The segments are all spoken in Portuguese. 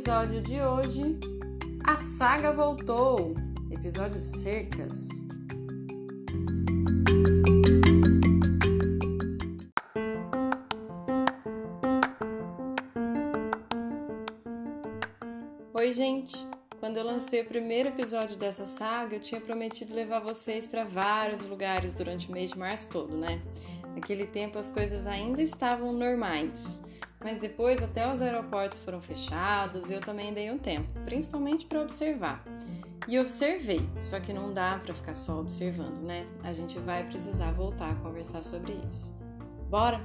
Episódio de hoje: A saga voltou. Episódio Cercas. Oi, gente! Quando eu lancei o primeiro episódio dessa saga, eu tinha prometido levar vocês para vários lugares durante o mês de março todo, né? Naquele tempo as coisas ainda estavam normais, mas depois até os aeroportos foram fechados e eu também dei um tempo, principalmente para observar. E observei, só que não dá para ficar só observando, né? A gente vai precisar voltar a conversar sobre isso. Bora?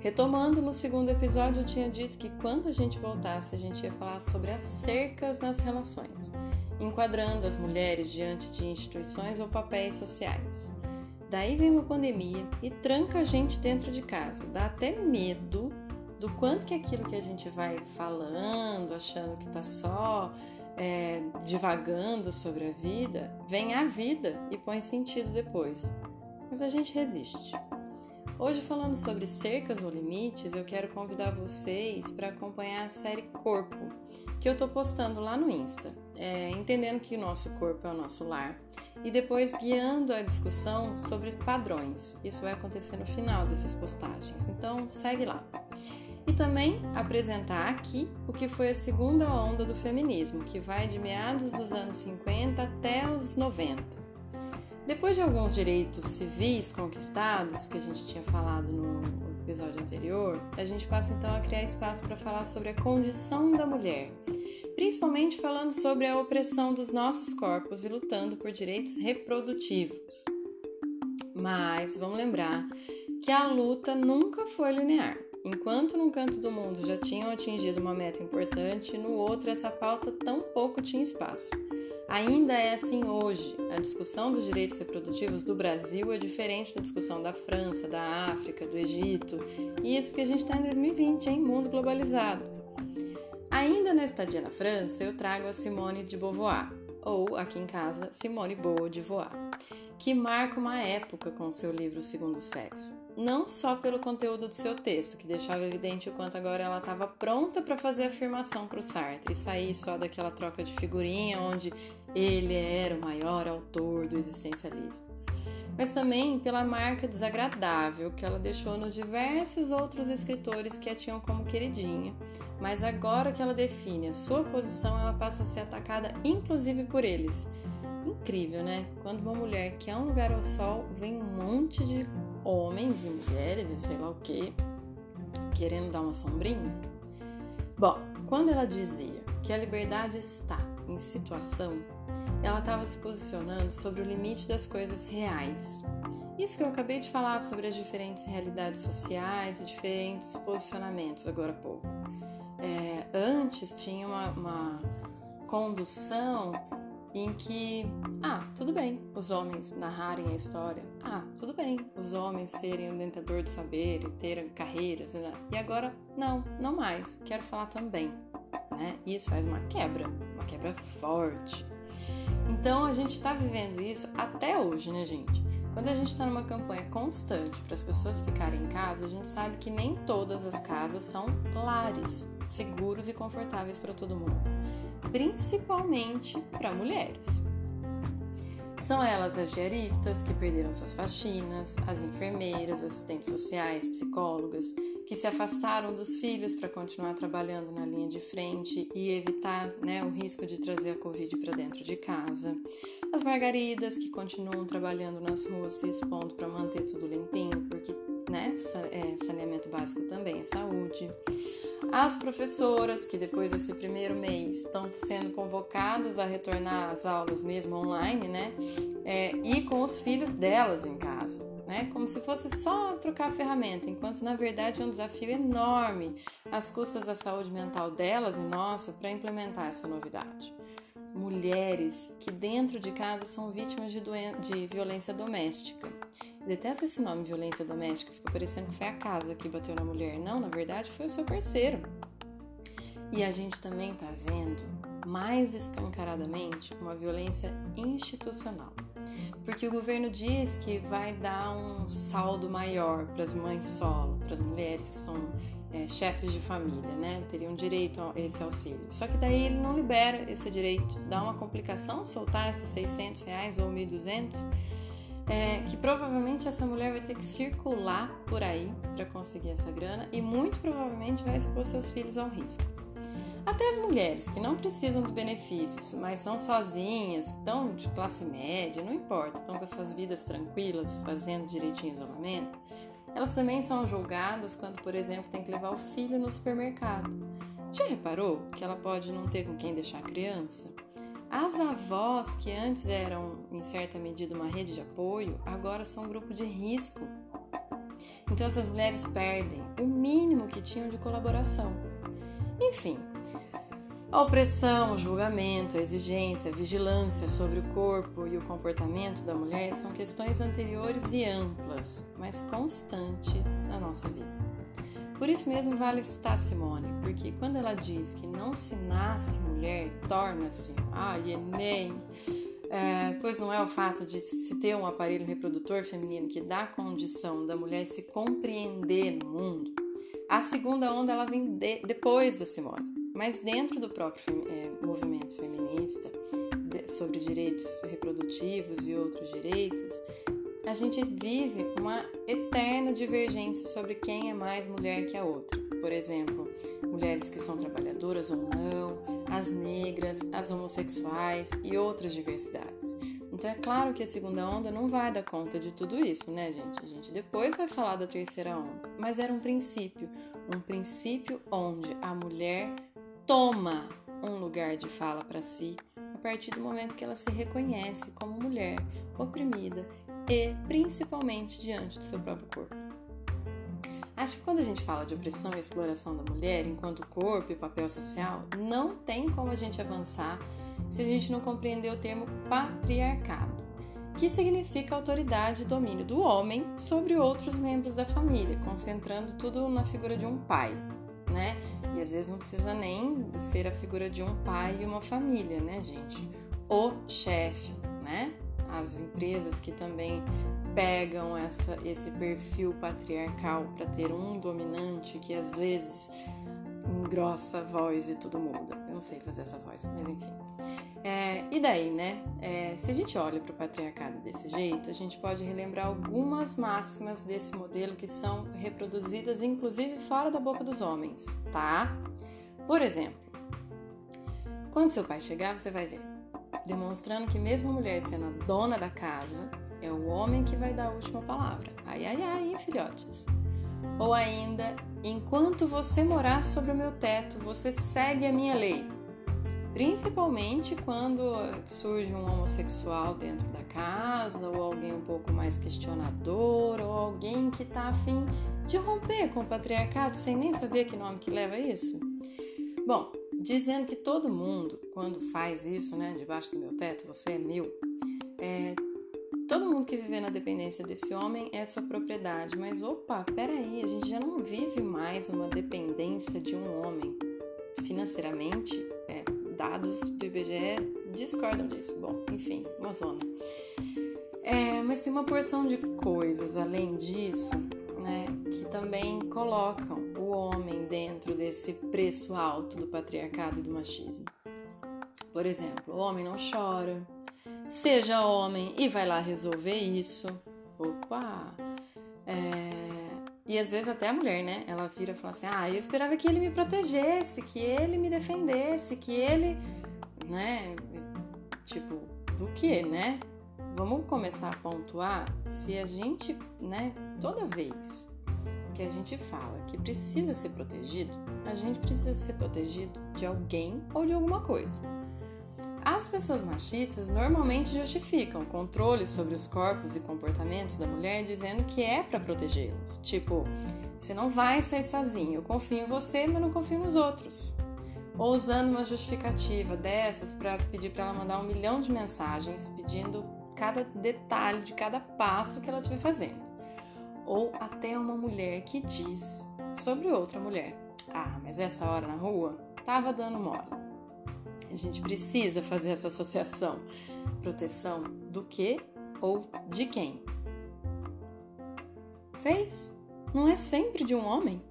Retomando, no segundo episódio eu tinha dito que quando a gente voltasse, a gente ia falar sobre as cercas nas relações, enquadrando as mulheres diante de instituições ou papéis sociais. Daí vem uma pandemia e tranca a gente dentro de casa, dá até medo do quanto que aquilo que a gente vai falando, achando que tá só é, divagando sobre a vida, vem à vida e põe sentido depois. Mas a gente resiste. Hoje, falando sobre cercas ou limites, eu quero convidar vocês para acompanhar a série Corpo, que eu estou postando lá no Insta, é, entendendo que o nosso corpo é o nosso lar e depois guiando a discussão sobre padrões. Isso vai acontecer no final dessas postagens, então segue lá. E também apresentar aqui o que foi a segunda onda do feminismo, que vai de meados dos anos 50 até os 90 depois de alguns direitos civis conquistados, que a gente tinha falado no episódio anterior, a gente passa então a criar espaço para falar sobre a condição da mulher, principalmente falando sobre a opressão dos nossos corpos e lutando por direitos reprodutivos. Mas vamos lembrar que a luta nunca foi linear. Enquanto num canto do mundo já tinham atingido uma meta importante, no outro essa pauta tão pouco tinha espaço. Ainda é assim hoje. A discussão dos direitos reprodutivos do Brasil é diferente da discussão da França, da África, do Egito. E isso porque a gente está em 2020, em mundo globalizado. Ainda na estadia na França, eu trago a Simone de Beauvoir, ou aqui em casa, Simone Boa de Beauvoir, que marca uma época com seu livro Segundo Sexo. Não só pelo conteúdo do seu texto, que deixava evidente o quanto agora ela estava pronta para fazer afirmação para o Sartre e sair só daquela troca de figurinha onde ele era o maior autor do existencialismo, mas também pela marca desagradável que ela deixou nos diversos outros escritores que a tinham como queridinha. Mas agora que ela define a sua posição, ela passa a ser atacada inclusive por eles. Incrível, né? Quando uma mulher quer um lugar ao sol, vem um monte de homens e mulheres e sei lá o que, querendo dar uma sombrinha? Bom, quando ela dizia que a liberdade está em situação, ela estava se posicionando sobre o limite das coisas reais. Isso que eu acabei de falar sobre as diferentes realidades sociais e diferentes posicionamentos agora há pouco. É, antes tinha uma, uma condução em que, ah, tudo bem, os homens narrarem a história, ah, tudo bem, os homens serem o dentador do saber e terem carreiras, né? e agora, não, não mais, quero falar também, né? Isso faz uma quebra, uma quebra forte. Então a gente está vivendo isso até hoje, né, gente? Quando a gente está numa campanha constante para as pessoas ficarem em casa, a gente sabe que nem todas as casas são lares seguros e confortáveis para todo mundo principalmente para mulheres. São elas as diaristas que perderam suas faxinas, as enfermeiras, assistentes sociais, psicólogas, que se afastaram dos filhos para continuar trabalhando na linha de frente e evitar né, o risco de trazer a Covid para dentro de casa. As margaridas que continuam trabalhando nas ruas se expondo para manter tudo limpinho, porque né, é, saneamento básico também é saúde as professoras que depois desse primeiro mês estão sendo convocadas a retornar às aulas mesmo online, né? É, e com os filhos delas em casa. Né? Como se fosse só trocar a ferramenta, enquanto na verdade é um desafio enorme às custas da saúde mental delas e nossa para implementar essa novidade. Mulheres que dentro de casa são vítimas de, de violência doméstica. Detesto esse nome, violência doméstica, ficou parecendo que foi a casa que bateu na mulher. Não, na verdade foi o seu parceiro. E a gente também está vendo mais escancaradamente uma violência institucional. Porque o governo diz que vai dar um saldo maior para as mães solo, para as mulheres que são é, chefes de família, né? Teriam direito a esse auxílio. Só que daí ele não libera esse direito. Dá uma complicação soltar esses 600 reais ou 1.200, é, que provavelmente essa mulher vai ter que circular por aí para conseguir essa grana e muito provavelmente vai expor seus filhos ao risco. Até as mulheres que não precisam de benefícios, mas são sozinhas, estão de classe média, não importa, estão com suas vidas tranquilas, fazendo direitinho isolamento, elas também são julgadas quando, por exemplo, tem que levar o filho no supermercado. Já reparou que ela pode não ter com quem deixar a criança? As avós, que antes eram, em certa medida, uma rede de apoio, agora são um grupo de risco. Então, essas mulheres perdem o mínimo que tinham de colaboração. Enfim, a opressão, o julgamento, a exigência, a vigilância sobre o corpo e o comportamento da mulher são questões anteriores e amplas, mas constantes na nossa vida. Por isso mesmo vale citar Simone, porque quando ela diz que não se nasce mulher, torna-se, ah, Enem, é, pois não é o fato de se ter um aparelho reprodutor feminino que dá condição da mulher se compreender no mundo. A segunda onda ela vem de, depois da Simone mas dentro do próprio é, movimento feminista sobre direitos reprodutivos e outros direitos, a gente vive uma eterna divergência sobre quem é mais mulher que a outra. Por exemplo, mulheres que são trabalhadoras ou não, as negras, as homossexuais e outras diversidades. Então é claro que a segunda onda não vai dar conta de tudo isso, né, gente? A gente depois vai falar da terceira onda. Mas era um princípio, um princípio onde a mulher toma um lugar de fala para si a partir do momento que ela se reconhece como mulher oprimida e principalmente diante do seu próprio corpo. Acho que quando a gente fala de opressão e exploração da mulher enquanto corpo e papel social, não tem como a gente avançar se a gente não compreender o termo patriarcado, que significa autoridade e domínio do homem sobre outros membros da família, concentrando tudo na figura de um pai, né? Às vezes não precisa nem ser a figura de um pai e uma família, né, gente? O chefe, né? As empresas que também pegam essa, esse perfil patriarcal para ter um dominante que às vezes engrossa a voz e tudo muda. Eu não sei fazer essa voz, mas enfim. É, e daí, né? É, se a gente olha para o patriarcado desse jeito, a gente pode relembrar algumas máximas desse modelo que são reproduzidas, inclusive fora da boca dos homens, tá? Por exemplo, quando seu pai chegar, você vai ver, demonstrando que mesmo a mulher sendo a dona da casa, é o homem que vai dar a última palavra. Ai, ai, ai, filhotes? Ou ainda, enquanto você morar sobre o meu teto, você segue a minha lei Principalmente quando surge um homossexual dentro da casa, ou alguém um pouco mais questionador, ou alguém que está afim de romper com o patriarcado sem nem saber que nome que leva isso. Bom, dizendo que todo mundo, quando faz isso, né, debaixo do meu teto, você é meu, é, todo mundo que vive na dependência desse homem é sua propriedade. Mas opa, peraí, a gente já não vive mais uma dependência de um homem financeiramente. Dados do IBGE discordam disso. Bom, enfim, uma zona. É, mas tem uma porção de coisas além disso, né, que também colocam o homem dentro desse preço alto do patriarcado e do machismo. Por exemplo, o homem não chora, seja homem e vai lá resolver isso. Opa! É, e às vezes até a mulher, né? Ela vira e fala assim: ah, eu esperava que ele me protegesse, que ele me defendesse, que ele. né? Tipo, do que, né? Vamos começar a pontuar se a gente, né, toda vez que a gente fala que precisa ser protegido, a gente precisa ser protegido de alguém ou de alguma coisa. As pessoas machistas normalmente justificam controle sobre os corpos e comportamentos da mulher dizendo que é para protegê-los. Tipo, você não vai sair sozinho, eu confio em você, mas não confio nos outros. Ou usando uma justificativa dessas para pedir para ela mandar um milhão de mensagens pedindo cada detalhe de cada passo que ela estiver fazendo. Ou até uma mulher que diz sobre outra mulher: Ah, mas essa hora na rua tava dando mole. A gente precisa fazer essa associação. Proteção do que ou de quem? Fez? Não é sempre de um homem?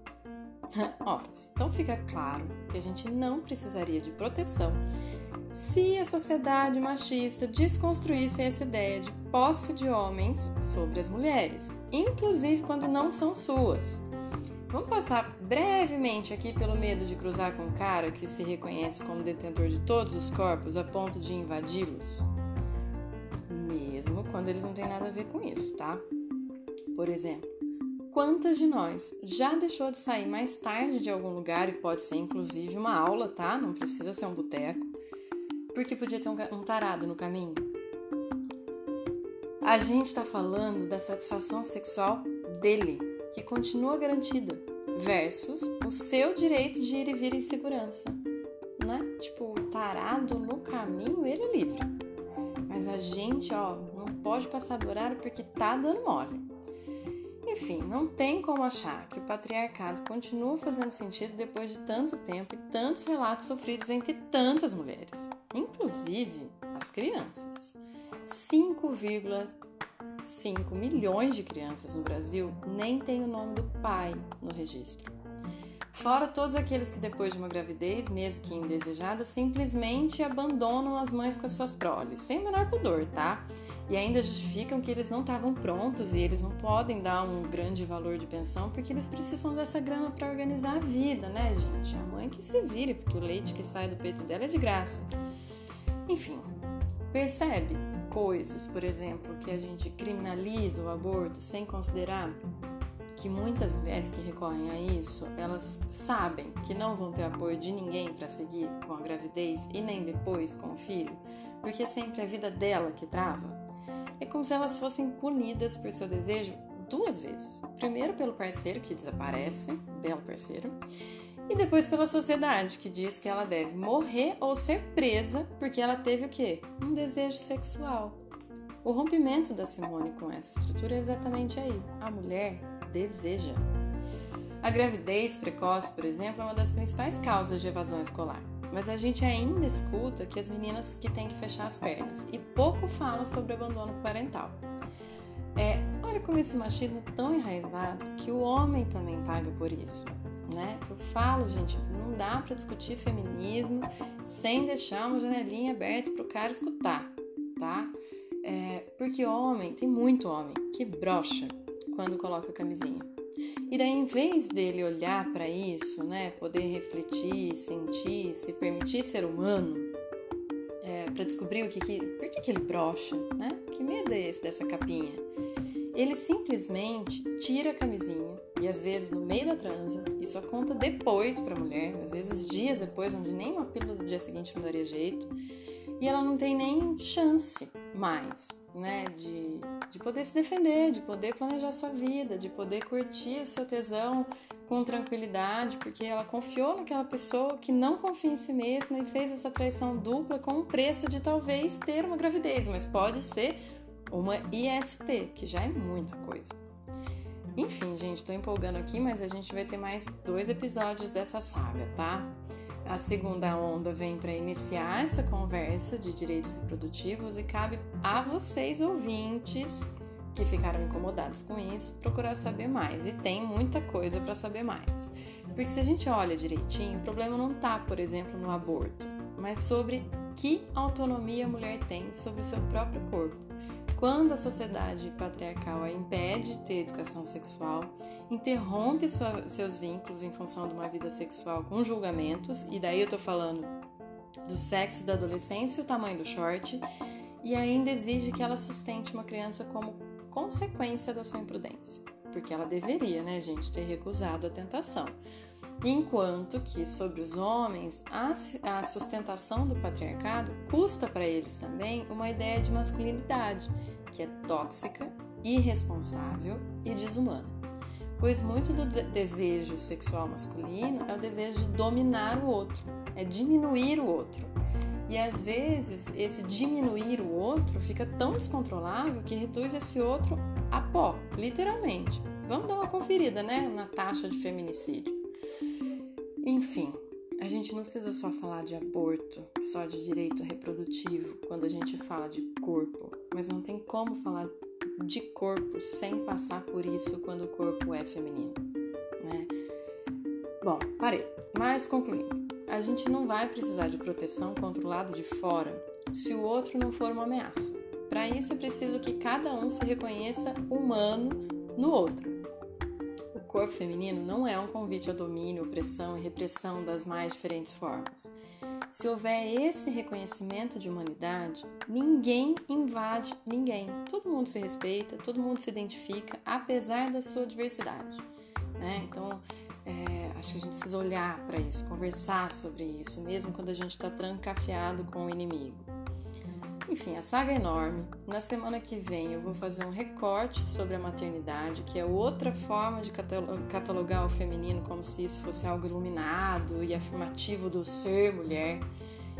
Ora, então fica claro que a gente não precisaria de proteção se a sociedade machista desconstruísse essa ideia de posse de homens sobre as mulheres, inclusive quando não são suas. Vamos passar brevemente aqui pelo medo de cruzar com um cara que se reconhece como detentor de todos os corpos a ponto de invadi-los? Mesmo quando eles não têm nada a ver com isso, tá? Por exemplo, quantas de nós já deixou de sair mais tarde de algum lugar, e pode ser inclusive uma aula, tá? Não precisa ser um boteco, porque podia ter um tarado no caminho? A gente tá falando da satisfação sexual dele que continua garantida, versus o seu direito de ir e vir em segurança, né? Tipo, tarado no caminho, ele é livre. Mas a gente, ó, não pode passar do horário porque tá dando mole. Enfim, não tem como achar que o patriarcado continua fazendo sentido depois de tanto tempo e tantos relatos sofridos entre tantas mulheres, inclusive as crianças. 5,5 5 milhões de crianças no Brasil nem têm o nome do pai no registro. Fora todos aqueles que depois de uma gravidez, mesmo que indesejada, simplesmente abandonam as mães com as suas proles, sem o menor pudor, tá? E ainda justificam que eles não estavam prontos e eles não podem dar um grande valor de pensão porque eles precisam dessa grana para organizar a vida, né, gente? A mãe que se vire, porque o leite que sai do peito dela é de graça. Enfim, percebe? Coisas, por exemplo, que a gente criminaliza o aborto sem considerar que muitas mulheres que recorrem a isso, elas sabem que não vão ter apoio de ninguém para seguir com a gravidez e nem depois com o filho, porque é sempre a vida dela que trava. É como se elas fossem punidas por seu desejo duas vezes. Primeiro pelo parceiro que desaparece, belo parceiro, e depois pela sociedade, que diz que ela deve morrer ou ser presa porque ela teve o quê? Um desejo sexual. O rompimento da Simone com essa estrutura é exatamente aí. A mulher deseja. A gravidez precoce, por exemplo, é uma das principais causas de evasão escolar. Mas a gente ainda escuta que as meninas que têm que fechar as pernas e pouco fala sobre abandono parental. Olha como esse machismo é tão enraizado que o homem também paga por isso né? Eu falo, gente, não dá para discutir feminismo sem deixar uma janelinha aberta para o cara escutar, tá? É, porque homem, tem muito homem que brocha quando coloca a camisinha. E daí, em vez dele olhar para isso, né, poder refletir, sentir, se permitir ser humano, é, para descobrir o que, que por que, que ele brocha, né? Que medo é esse dessa capinha? Ele simplesmente tira a camisinha e às vezes no meio da transa, isso conta depois para a mulher, às vezes dias depois, onde nem uma pílula do dia seguinte não daria jeito, e ela não tem nem chance mais, né, de, de poder se defender, de poder planejar sua vida, de poder curtir o seu tesão com tranquilidade, porque ela confiou naquela pessoa que não confia em si mesma e fez essa traição dupla com o preço de talvez ter uma gravidez, mas pode ser uma IST, que já é muita coisa. Enfim, gente, tô empolgando aqui, mas a gente vai ter mais dois episódios dessa saga, tá? A segunda onda vem para iniciar essa conversa de direitos reprodutivos e cabe a vocês, ouvintes, que ficaram incomodados com isso, procurar saber mais. E tem muita coisa para saber mais. Porque se a gente olha direitinho, o problema não tá, por exemplo, no aborto, mas sobre que autonomia a mulher tem sobre o seu próprio corpo quando a sociedade patriarcal a impede de ter educação sexual, interrompe sua, seus vínculos em função de uma vida sexual com julgamentos, e daí eu tô falando do sexo da adolescência e o tamanho do short, e ainda exige que ela sustente uma criança como consequência da sua imprudência. Porque ela deveria, né, gente, ter recusado a tentação. Enquanto que sobre os homens, a, sustentação do patriarcado custa para eles também uma ideia de masculinidade que é tóxica, irresponsável e desumana. Pois muito do desejo sexual masculino é o desejo de dominar o outro, é diminuir o outro. E às vezes esse diminuir o outro fica tão descontrolável que reduz esse outro a pó, literalmente. Vamos dar uma conferida, né, na taxa de feminicídio. Enfim, a gente não precisa só falar de aborto, só de direito reprodutivo quando a gente fala de corpo, mas não tem como falar de corpo sem passar por isso quando o corpo é feminino, né? Bom, parei. Mas concluindo, a gente não vai precisar de proteção contra o lado de fora se o outro não for uma ameaça. Para isso é preciso que cada um se reconheça humano no outro corpo feminino não é um convite ao domínio, opressão e repressão das mais diferentes formas. Se houver esse reconhecimento de humanidade, ninguém invade ninguém. Todo mundo se respeita, todo mundo se identifica, apesar da sua diversidade. Né? Então, é, acho que a gente precisa olhar para isso, conversar sobre isso, mesmo quando a gente está trancafiado com o inimigo. Enfim, a saga é enorme. Na semana que vem eu vou fazer um recorte sobre a maternidade, que é outra forma de catalogar o feminino como se isso fosse algo iluminado e afirmativo do ser mulher.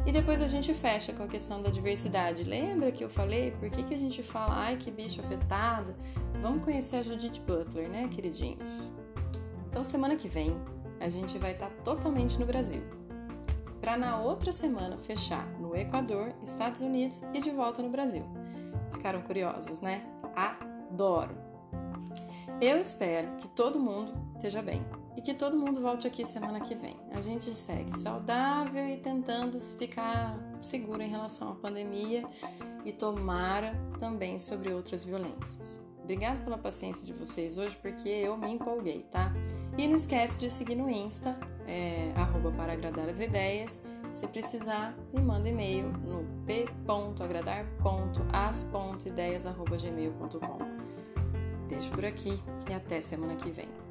E depois a gente fecha com a questão da diversidade. Lembra que eu falei por que, que a gente fala, ai que bicho afetado? Vamos conhecer a Judith Butler, né, queridinhos? Então, semana que vem a gente vai estar totalmente no Brasil para na outra semana fechar no Equador, Estados Unidos e de volta no Brasil. Ficaram curiosos, né? Adoro! Eu espero que todo mundo esteja bem e que todo mundo volte aqui semana que vem. A gente segue saudável e tentando ficar seguro em relação à pandemia e tomara também sobre outras violências. Obrigada pela paciência de vocês hoje, porque eu me empolguei, tá? E não esquece de seguir no Insta, é, arroba para agradar as ideias. Se precisar, me manda e-mail no p.agradar.as.ideias.gmail.com. Deixo por aqui e até semana que vem.